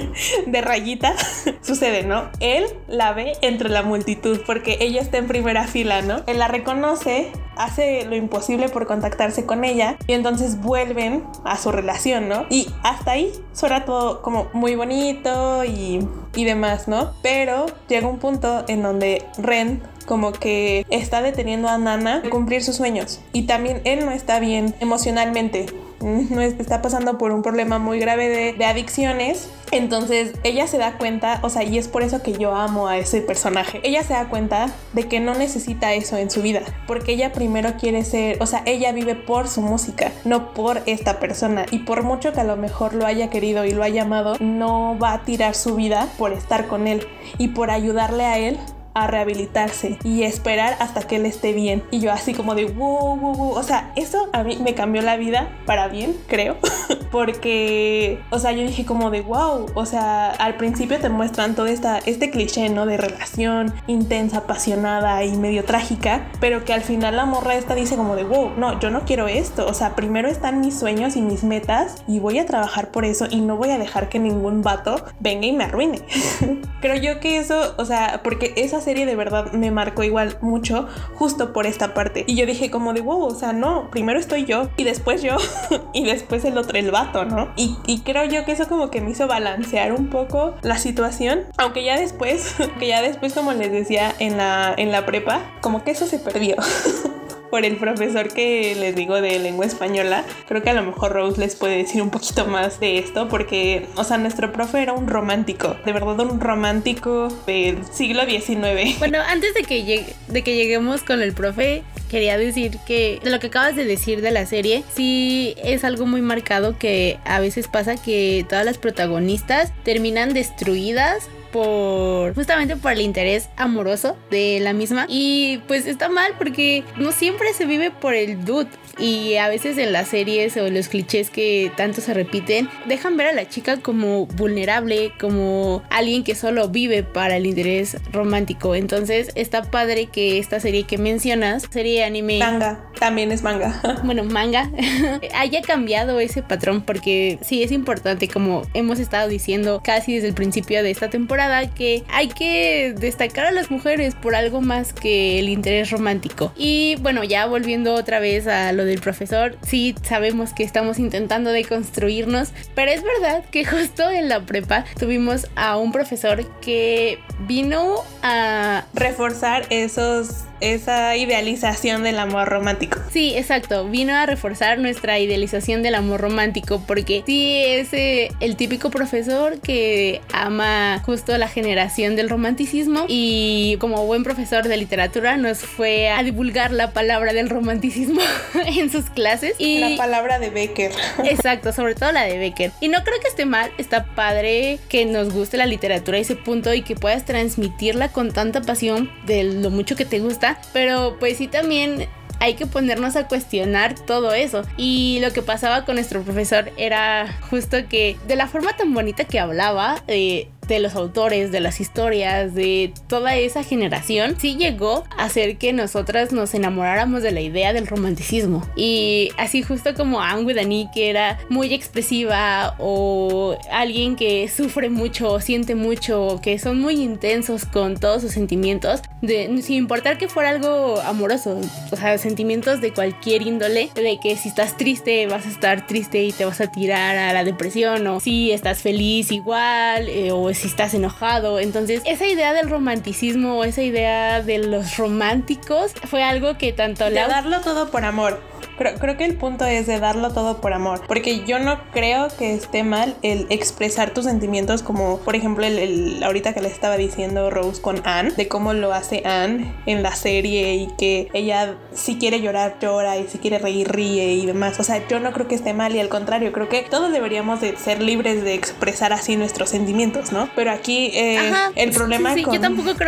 de rayita sucede, ¿no? Él la ve entre la multitud porque ella está en primera fila, ¿no? Él la reconoce, hace lo imposible por contactarse con ella y entonces vuelven a su relación, ¿no? Y hasta ahí suena todo como muy bonito y, y demás, ¿no? Pero llega un punto en donde Ren como que está deteniendo a Nana de cumplir sus sueños. Y también él no está bien emocionalmente. No es- está pasando por un problema muy grave de, de adicciones. Entonces ella se da cuenta o sea y es por eso que yo amo a ese personaje. Ella se da cuenta de que no necesita eso en su vida porque ella primero quiere ser o sea ella vive por su música no por esta persona. Y por mucho que a lo mejor lo haya querido y lo haya amado no va a tirar su vida por estar con él y por ayudarle a él a rehabilitarse y esperar hasta que él esté bien. Y yo así como de wow, wow, wow. O sea, eso a mí me cambió la vida para bien, creo. porque, o sea, yo dije como de wow, o sea, al principio te muestran todo esta, este cliché, ¿no? De relación intensa, apasionada y medio trágica, pero que al final la morra esta dice como de wow, no, yo no quiero esto, o sea, primero están mis sueños y mis metas y voy a trabajar por eso y no voy a dejar que ningún vato venga y me arruine. Creo yo que eso, o sea, porque esa serie de verdad me marcó igual mucho justo por esta parte. Y yo dije como de wow, o sea, no, primero estoy yo y después yo y después el otro, el vato, ¿no? Y, y creo yo que eso como que me hizo balancear un poco la situación, aunque ya después, que ya después como les decía en la, en la prepa, como que eso se perdió. por el profesor que les digo de lengua española. Creo que a lo mejor Rose les puede decir un poquito más de esto porque, o sea, nuestro profe era un romántico, de verdad un romántico del siglo XIX. Bueno, antes de que, de que lleguemos con el profe, quería decir que de lo que acabas de decir de la serie, sí es algo muy marcado que a veces pasa que todas las protagonistas terminan destruidas por justamente por el interés amoroso de la misma y pues está mal porque no siempre se vive por el dude y a veces en las series o los clichés que tanto se repiten dejan ver a la chica como vulnerable, como alguien que solo vive para el interés romántico. Entonces está padre que esta serie que mencionas, serie anime... Manga, también es manga. bueno, manga, haya cambiado ese patrón porque sí es importante como hemos estado diciendo casi desde el principio de esta temporada que hay que destacar a las mujeres por algo más que el interés romántico. Y bueno, ya volviendo otra vez a lo del profesor, sí sabemos que estamos intentando deconstruirnos, pero es verdad que justo en la prepa tuvimos a un profesor que vino a reforzar esos esa idealización del amor romántico. Sí, exacto. Vino a reforzar nuestra idealización del amor romántico porque sí es eh, el típico profesor que ama justo la generación del romanticismo y como buen profesor de literatura nos fue a divulgar la palabra del romanticismo en sus clases. Y la palabra de Becker. Exacto, sobre todo la de Becker. Y no creo que esté mal, está padre que nos guste la literatura a ese punto y que puedas transmitirla con tanta pasión de lo mucho que te gusta, pero pues sí también hay que ponernos a cuestionar todo eso. Y lo que pasaba con nuestro profesor era justo que de la forma tan bonita que hablaba, eh, de los autores, de las historias, de toda esa generación, sí llegó a hacer que nosotras nos enamoráramos de la idea del romanticismo. Y así justo como Anne Dani, que era muy expresiva, o alguien que sufre mucho, siente mucho, que son muy intensos con todos sus sentimientos, de, sin importar que fuera algo amoroso, o sea, sentimientos de cualquier índole, de que si estás triste vas a estar triste y te vas a tirar a la depresión, o si estás feliz igual, eh, o si estás enojado. Entonces, esa idea del romanticismo o esa idea de los románticos fue algo que tanto... De darlo todo por amor. Creo, que el punto es de darlo todo por amor, porque yo no creo que esté mal el expresar tus sentimientos como, por ejemplo, el, ahorita que le estaba diciendo Rose con Anne, de cómo lo hace Anne en la serie y que ella si quiere llorar llora y si quiere reír ríe y demás. O sea, yo no creo que esté mal y al contrario, creo que todos deberíamos de ser libres de expresar así nuestros sentimientos, ¿no? Pero aquí eh, el problema con,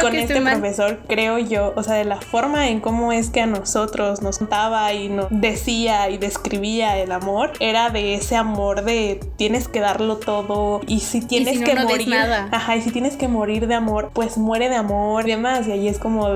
con este profesor, creo yo, o sea, de la forma en cómo es que a nosotros nos contaba y nos decía y describía el amor era de ese amor de tienes que darlo todo y si tienes que morir, ajá, y si tienes que morir de amor, pues muere de amor y demás. Y ahí es como,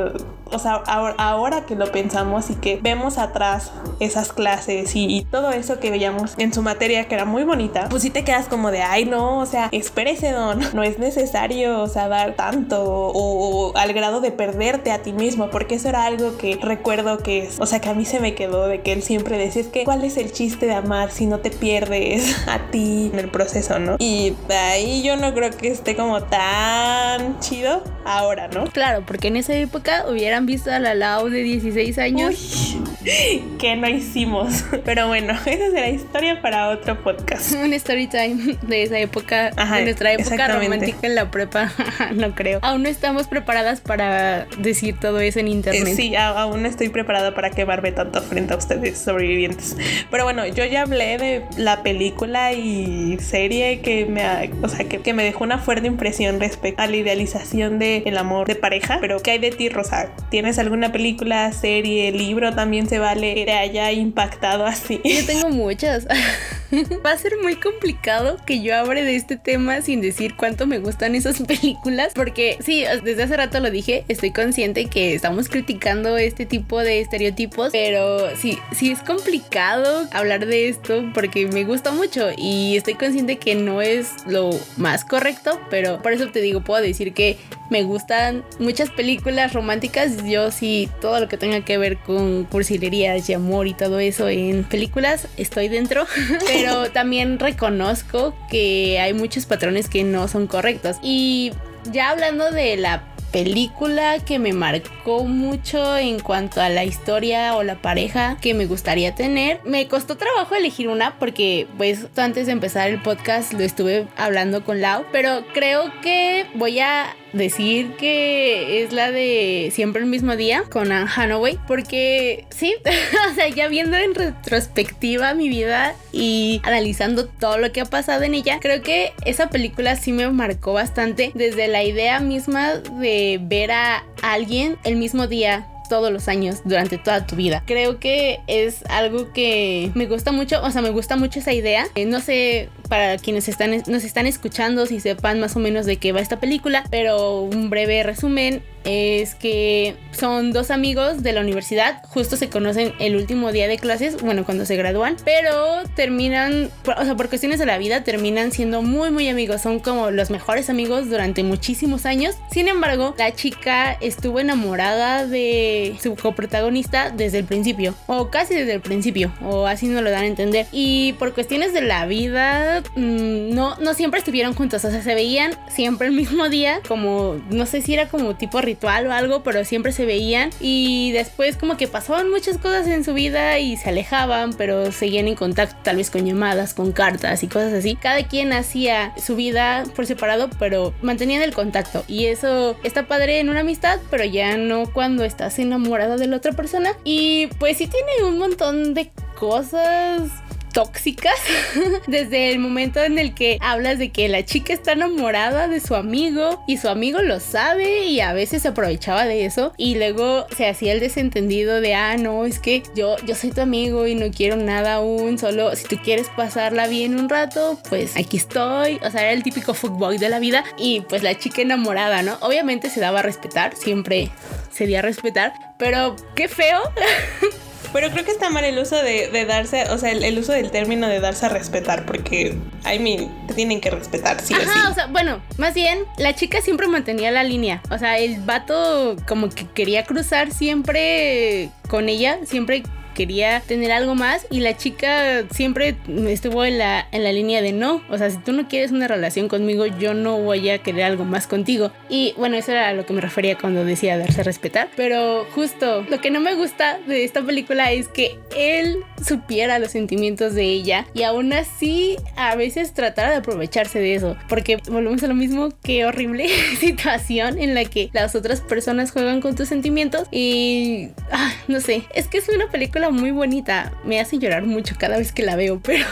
o sea, ahora, que lo pensamos y que vemos atrás esas clases y, todo eso que veíamos en su materia que era muy bonita, pues si te quedas como de, ay no, o sea, espérese don, no es necesario, o sea, dar tanto o, al grado de perderte a ti mismo, porque eso era algo que recuerdo que, o sea, que a mí se me quedó de que él siempre decía, es que cuál es el chiste de amar si no te pierdes a ti en el proceso, ¿no? Y ahí yo no creo que esté como tan chido ahora, ¿no? Claro, porque en esa época hubieran visto a la Lau de 16 años. que no hicimos. Pero bueno, esa será historia para otro podcast. Un story time de esa época, de nuestra época romántica en la prepa. no creo. Aún no estamos preparadas para decir todo eso en internet. Eh, sí, aún no estoy preparada para quemarme tanto frente a ustedes sobrevivientes. Pero bueno, yo ya hablé de la película y serie que me, o sea, que, que me dejó una fuerte impresión respecto a la idealización del el amor de pareja. Pero ¿qué hay de ti, Rosa? ¿Tienes alguna película, serie, libro también se vale que te haya impactado así? Yo tengo muchas. Va a ser muy complicado que yo hable de este tema sin decir cuánto me gustan esas películas, porque sí, desde hace rato lo dije, estoy consciente que estamos criticando este tipo de estereotipos, pero sí, sí es complicado hablar de esto porque me gusta mucho y estoy consciente que no es lo más correcto, pero por eso te digo, puedo decir que me gustan muchas películas románticas. Yo sí, todo lo que tenga que ver con cursilerías y amor y todo eso en películas, estoy dentro. Pero también reconozco que hay muchos patrones que no son correctos. Y ya hablando de la película que me marcó mucho en cuanto a la historia o la pareja que me gustaría tener. Me costó trabajo elegir una porque pues antes de empezar el podcast lo estuve hablando con Lau, pero creo que voy a decir que es la de Siempre el mismo día con Anne Hathaway porque sí, o sea, ya viendo en retrospectiva mi vida y analizando todo lo que ha pasado en ella, creo que esa película sí me marcó bastante desde la idea misma de ver a alguien el mismo día todos los años durante toda tu vida. Creo que es algo que me gusta mucho, o sea, me gusta mucho esa idea. Eh, no sé para quienes están, nos están escuchando si sepan más o menos de qué va esta película, pero un breve resumen es que son dos amigos de la universidad, justo se conocen el último día de clases, bueno, cuando se gradúan, pero terminan, o sea, por cuestiones de la vida, terminan siendo muy, muy amigos, son como los mejores amigos durante muchísimos años. Sin embargo, la chica estuvo enamorada de su coprotagonista desde el principio, o casi desde el principio, o así no lo dan a entender. Y por cuestiones de la vida, mm, no, no siempre estuvieron juntos, o sea, se veían siempre el mismo día, como, no sé si era como tipo ritual o algo, pero siempre se veían y después como que pasaban muchas cosas en su vida y se alejaban, pero seguían en contacto tal vez con llamadas, con cartas y cosas así. Cada quien hacía su vida por separado, pero mantenían el contacto y eso está padre en una amistad, pero ya no cuando estás enamorado de la otra persona. Y pues sí tiene un montón de cosas tóxicas desde el momento en el que hablas de que la chica está enamorada de su amigo y su amigo lo sabe y a veces se aprovechaba de eso y luego se hacía el desentendido de ah no es que yo yo soy tu amigo y no quiero nada aún solo si tú quieres pasarla bien un rato pues aquí estoy o sea era el típico fuckboy de la vida y pues la chica enamorada no obviamente se daba a respetar siempre se a respetar pero qué feo Pero creo que está mal el uso de, darse, o sea, el, uso del término de darse a respetar, porque, I mean, te tienen que respetar, sí Ajá, o sí. o sea, bueno, más bien, la chica siempre mantenía la línea. O sea, el vato como que quería cruzar siempre con ella, siempre quería tener algo más y la chica siempre estuvo en la, en la línea de no, o sea, si tú no quieres una relación conmigo, yo no voy a querer algo más contigo. Y bueno, eso era a lo que me refería cuando decía darse a respetar, pero justo lo que no me gusta de esta película es que él supiera los sentimientos de ella y aún así a veces tratara de aprovecharse de eso, porque volvemos a lo mismo, qué horrible situación en la que las otras personas juegan con tus sentimientos y ah, no sé, es que es una película muy bonita. Me hace llorar mucho cada vez que la veo, pero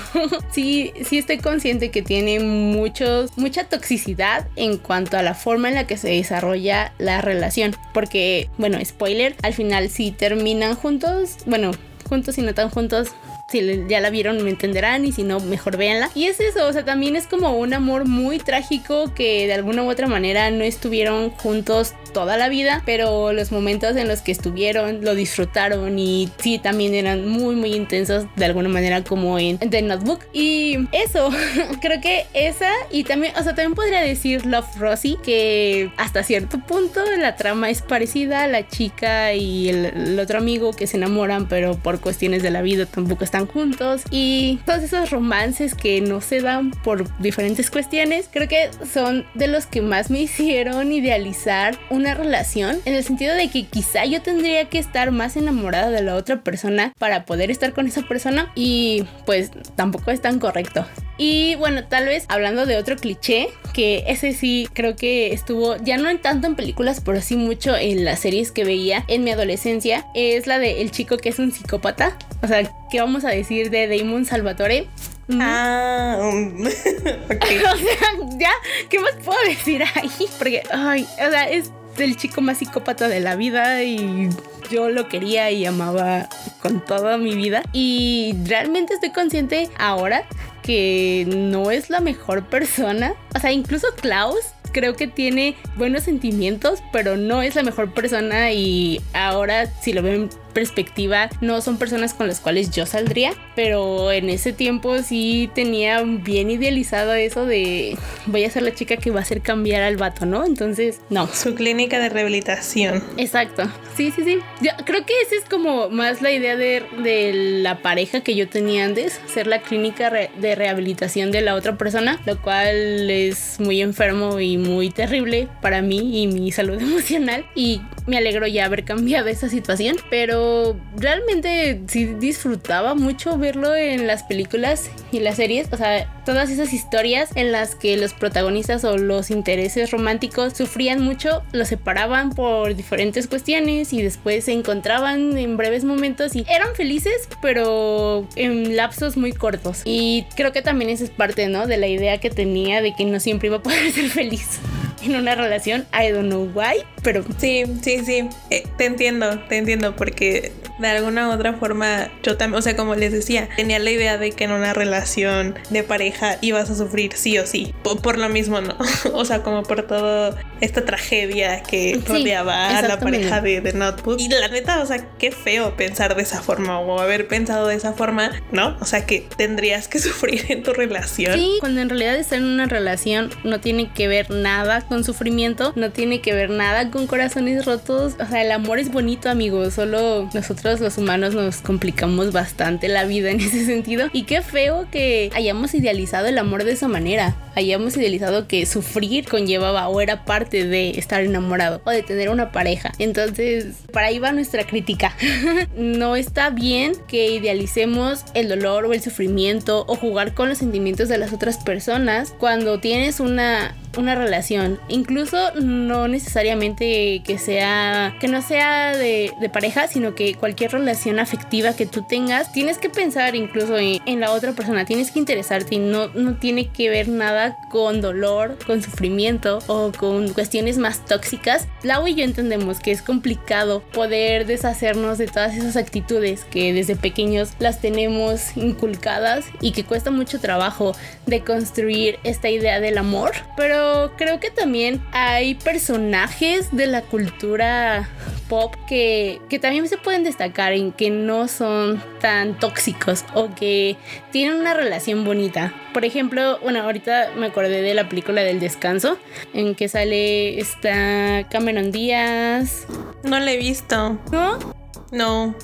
sí, sí estoy consciente que tiene muchos, mucha toxicidad en cuanto a la forma en la que se desarrolla la relación. Porque, bueno, spoiler, al final si terminan juntos, bueno, juntos y no tan juntos, si ya la vieron me entenderán y si no, mejor véanla. Y es eso, o sea, también es como un amor muy trágico que de alguna u otra manera no estuvieron juntos toda la vida, pero los momentos en los que estuvieron lo disfrutaron y sí, también eran muy, muy intensos de alguna manera como en The Notebook. Y eso, creo que esa y también, o sea, también podría decir Love Rosie, que hasta cierto punto la trama es parecida, la chica y el, el otro amigo que se enamoran, pero por cuestiones de la vida tampoco están juntos y todos esos romances que no se dan por diferentes cuestiones, creo que son de los que más me hicieron idealizar una relación en el sentido de que quizá yo tendría que estar más enamorada de la otra persona para poder estar con esa persona y pues tampoco es tan correcto. Y bueno, tal vez hablando de otro cliché, que ese sí creo que estuvo ya no en tanto en películas, pero sí mucho en las series que veía en mi adolescencia, es la de el chico que es un psicópata. O sea, ¿qué vamos a decir de Damon Salvatore? Ah, um, o sea, ya, ¿qué más puedo decir ahí? Porque, ay, o sea, es el chico más psicópata de la vida y yo lo quería y amaba con toda mi vida. Y realmente estoy consciente ahora que no es la mejor persona. O sea, incluso Klaus creo que tiene buenos sentimientos, pero no es la mejor persona y ahora si lo ven perspectiva no son personas con las cuales yo saldría, pero en ese tiempo sí tenía bien idealizado eso de voy a ser la chica que va a hacer cambiar al vato, ¿no? Entonces, no. Su clínica de rehabilitación. Exacto. Sí, sí, sí. Yo creo que esa es como más la idea de, de la pareja que yo tenía antes, ser la clínica de rehabilitación de la otra persona, lo cual es muy enfermo y muy terrible para mí y mi salud emocional y me alegro ya haber cambiado esa situación, pero realmente sí disfrutaba mucho verlo en las películas y las series. O sea, todas esas historias en las que los protagonistas o los intereses románticos sufrían mucho, los separaban por diferentes cuestiones y después se encontraban en breves momentos y eran felices, pero en lapsos muy cortos. Y creo que también esa es parte, ¿no? De la idea que tenía de que no siempre iba a poder ser feliz en una relación. I don't know why, pero... Sí, sí, sí. Eh, te entiendo, te entiendo, porque de alguna u otra forma yo también, o sea, como les decía, tenía la idea de que en una relación de pareja ibas a sufrir sí o sí. Por, lo mismo, ¿no? o sea, como por toda esta tragedia que rodeaba a la pareja de, de Notebook. Y la neta, o sea, qué feo pensar de esa forma o haber pensado de esa forma, ¿no? O sea, que tendrías que sufrir en tu relación. Sí, cuando en realidad estar en una relación no tiene que ver nada con sufrimiento, no tiene que ver nada con corazones rotos. O sea, el amor es bonito, amigos. Solo nosotros los humanos nos complicamos bastante la vida en ese sentido. Y qué feo que hayamos idealizado el amor de esa manera. Hayamos idealizado que sufrir conllevaba o era parte de estar enamorado o de tener una pareja. Entonces, para ahí va nuestra crítica. no está bien que idealicemos el dolor o el sufrimiento o jugar con los sentimientos de las otras personas cuando tienes una una relación, incluso no necesariamente que sea, que no sea de, pareja, sino que cualquier relación afectiva que tú tengas, tienes que pensar incluso en, la otra persona, tienes que interesarte y no, no tiene que ver nada con dolor, con sufrimiento o con cuestiones más tóxicas. Lau y yo entendemos que es complicado poder deshacernos de todas esas actitudes que desde pequeños las tenemos inculcadas y que cuesta mucho trabajo de construir esta idea del amor, pero creo que también hay personajes de la cultura pop que, que también se pueden destacar en que no son tan tóxicos o que tienen una relación bonita. Por ejemplo, bueno, ahorita me acordé de la película del descanso, en que sale esta Cameron Díaz. No la he visto. ¿No? No.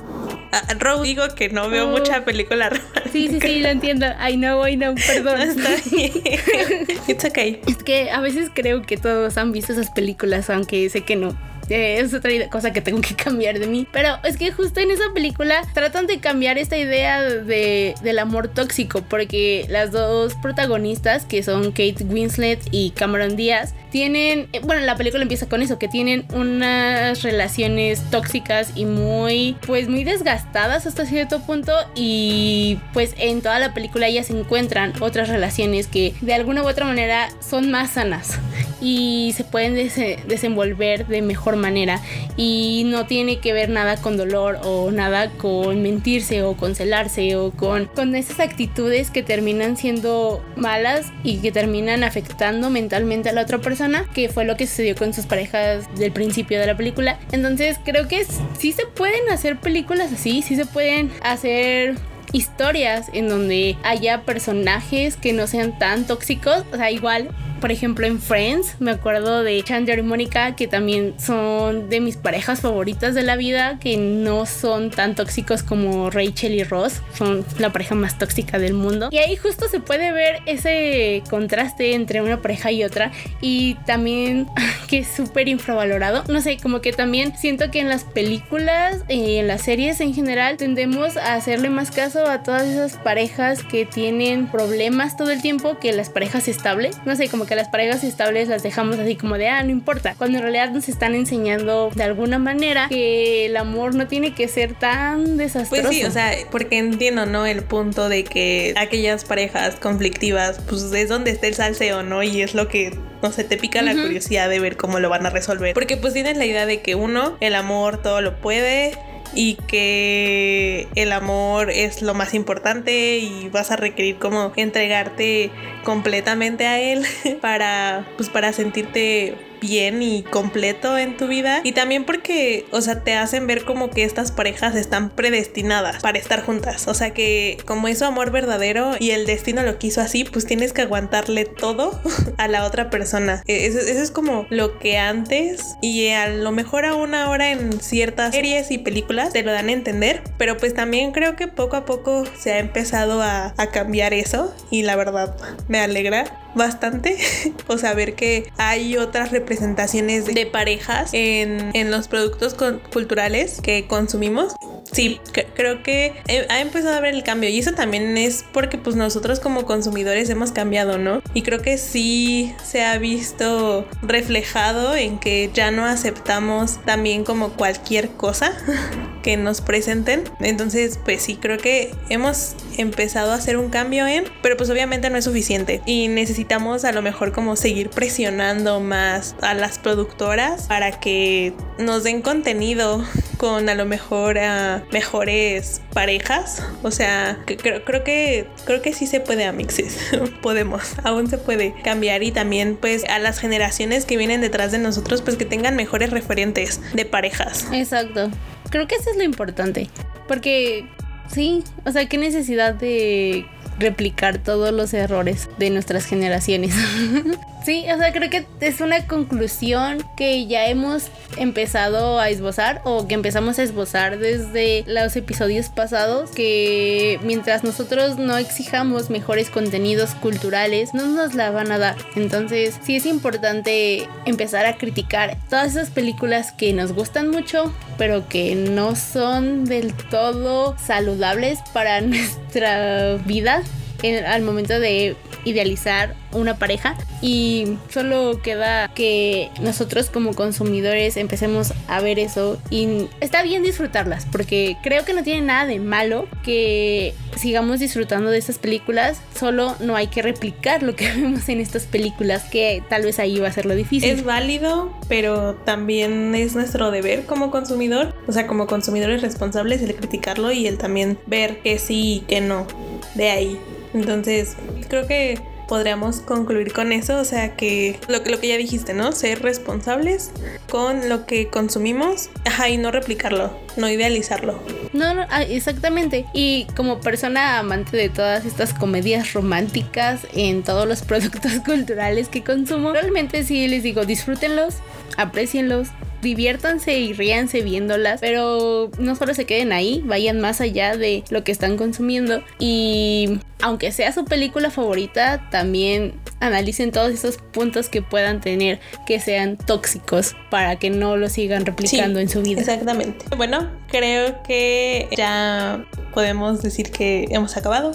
Uh, digo que no veo oh. mucha película romántica. Sí, sí, sí, lo entiendo. I know, I know, perdón. está bien. It's okay. Es que a veces creo que todos han visto esas películas, aunque sé que no. Eh, es otra cosa que tengo que cambiar de mí. Pero es que justo en esa película tratan de cambiar esta idea de, del amor tóxico, porque las dos protagonistas, que son Kate Winslet y Cameron Díaz, tienen, eh, bueno, la película empieza con eso, que tienen unas relaciones tóxicas y muy, pues muy desgastadas hasta cierto punto y pues en toda la película ellas encuentran otras relaciones que de alguna u otra manera son más sanas y se pueden desenvolver de mejor manera y no tiene que ver nada con dolor o nada con mentirse o con celarse o con, con esas actitudes que terminan siendo malas y que terminan afectando mentalmente a la otra persona, que fue lo que sucedió con sus parejas del principio de la película. Entonces creo que sí se pueden hacer películas así, sí se pueden hacer historias en donde haya personajes que no sean tan tóxicos, o sea, igual por ejemplo, en Friends, me acuerdo de Chandler y Mónica, que también son de mis parejas favoritas de la vida, que no son tan tóxicos como Rachel y Ross, son la pareja más tóxica del mundo. Y ahí justo se puede ver ese contraste entre una pareja y otra, y también que es súper infravalorado. No sé, como que también siento que en las películas y en las series en general tendemos a hacerle más caso a todas esas parejas que tienen problemas todo el tiempo que las parejas estables. No sé, como que las parejas estables las dejamos así como de, ah, no importa, cuando en realidad nos están enseñando de alguna manera que el amor no tiene que ser tan desastroso. Pues sí, o sea, porque entiendo, ¿no? El punto de que aquellas parejas conflictivas, pues es donde está el salseo, ¿no? Y es lo que no sé, te pica la curiosidad de ver cómo lo van a resolver. Porque pues tienes la idea de que uno, el amor todo lo puede, y que el amor es lo más importante y vas a requerir como entregarte completamente a él para pues para sentirte bien y completo en tu vida y también porque, o sea, te hacen ver como que estas parejas están predestinadas para estar juntas, o sea que como es su amor verdadero y el destino lo quiso así, pues tienes que aguantarle todo a la otra persona. E, eso, es como lo que antes y a lo mejor aún ahora en ciertas series y películas te lo dan a entender, pero pues también creo que poco a poco se ha empezado a, a cambiar eso y la verdad me alegra bastante. o sea, ver que hay otras representaciones de parejas en, en los productos culturales que consumimos. Sí, creo que ha empezado a ver el cambio y eso también es porque pues nosotros como consumidores hemos cambiado, ¿no? Y creo que sí se ha visto reflejado en que ya no aceptamos también como cualquier cosa que nos presenten. Entonces, pues sí, creo que hemos empezado a hacer un cambio en, pero pues obviamente no es suficiente y necesitamos a lo mejor como seguir presionando más a las productoras para que nos den contenido con a lo mejor a mejores parejas. O sea, creo, creo que creo que sí se puede a mixes. Podemos, aún se puede cambiar y también pues a las generaciones que vienen detrás de nosotros pues que tengan mejores referentes de parejas. Exacto. Creo que eso es lo importante. Porque sí, o sea, qué necesidad de replicar todos los errores de nuestras generaciones. sí, o sea, creo que es una conclusión que ya hemos empezado a esbozar o que empezamos a esbozar desde los episodios pasados que mientras nosotros no exijamos mejores contenidos culturales, no nos la van a dar. Entonces, sí es importante empezar a criticar todas esas películas que nos gustan mucho, pero que no son del todo saludables para nuestra vida al momento de idealizar una pareja y solo queda que nosotros como consumidores empecemos a ver eso y está bien disfrutarlas porque creo que no tiene nada de malo que sigamos disfrutando de estas películas, solo no hay que replicar lo que vemos en estas películas que tal vez ahí va a ser lo difícil. Es válido, pero también es nuestro deber como consumidor, o sea, como consumidores responsables el criticarlo y el también ver que sí y que no de ahí. Entonces, creo que podríamos concluir con eso, o sea que lo, que ya dijiste, ¿no? Ser responsables con lo que consumimos, ajá, y no replicarlo, no idealizarlo. No, no, ah, exactamente. Y como persona amante de todas estas comedias románticas en todos los productos culturales que consumo, realmente sí les digo, disfrútenlos, aprecienlos, diviértanse y ríanse viéndolas, pero no solo se queden ahí, vayan más allá de lo que están consumiendo y aunque sea su película favorita, también analicen todos esos puntos que puedan tener que sean tóxicos para que no lo sigan replicando en su vida. Exactamente. Bueno, creo que ya podemos decir que hemos acabado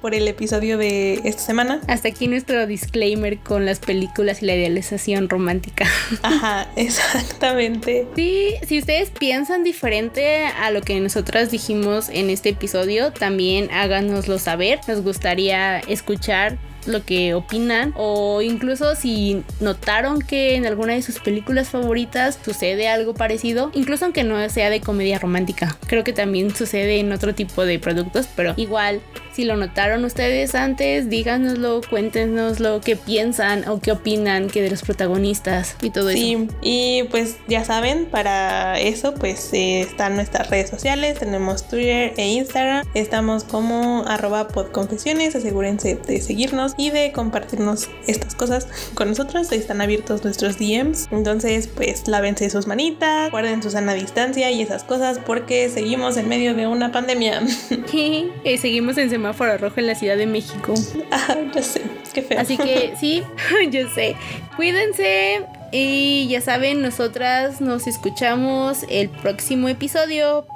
por el episodio de esta semana. Hasta aquí nuestro disclaimer con las películas y la idealización romántica. Ajá, exactamente. Sí, si ustedes piensan diferente a lo que nosotras dijimos en este episodio, también háganoslo saber. Nos gustaría escuchar lo que opinan o incluso si notaron que en alguna de sus películas favoritas sucede algo parecido, incluso aunque no sea de comedia romántica. Creo que también sucede en otro tipo de productos, pero igual si lo notaron ustedes antes, díganoslo, cuéntenoslo, qué piensan o qué opinan que de los protagonistas y todo sí, eso. Y pues ya saben, para eso pues eh, están nuestras redes sociales, tenemos Twitter e Instagram, estamos como arroba podconfesiones, asegúrense de seguirnos y de compartirnos estas cosas con nosotros, están abiertos nuestros DMs, entonces pues lávense sus manitas, guarden su sana distancia y esas cosas porque seguimos en medio de una pandemia. y seguimos en semáforo rojo en la Ciudad de México. Ah, ya sé, qué feo. Así que sí, yo sé. Cuídense y ya saben, nosotras nos escuchamos el próximo episodio.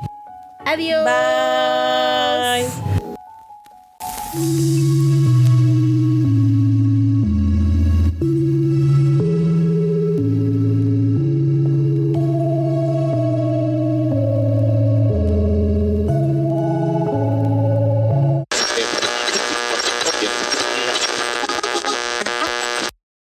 Adiós. Bye.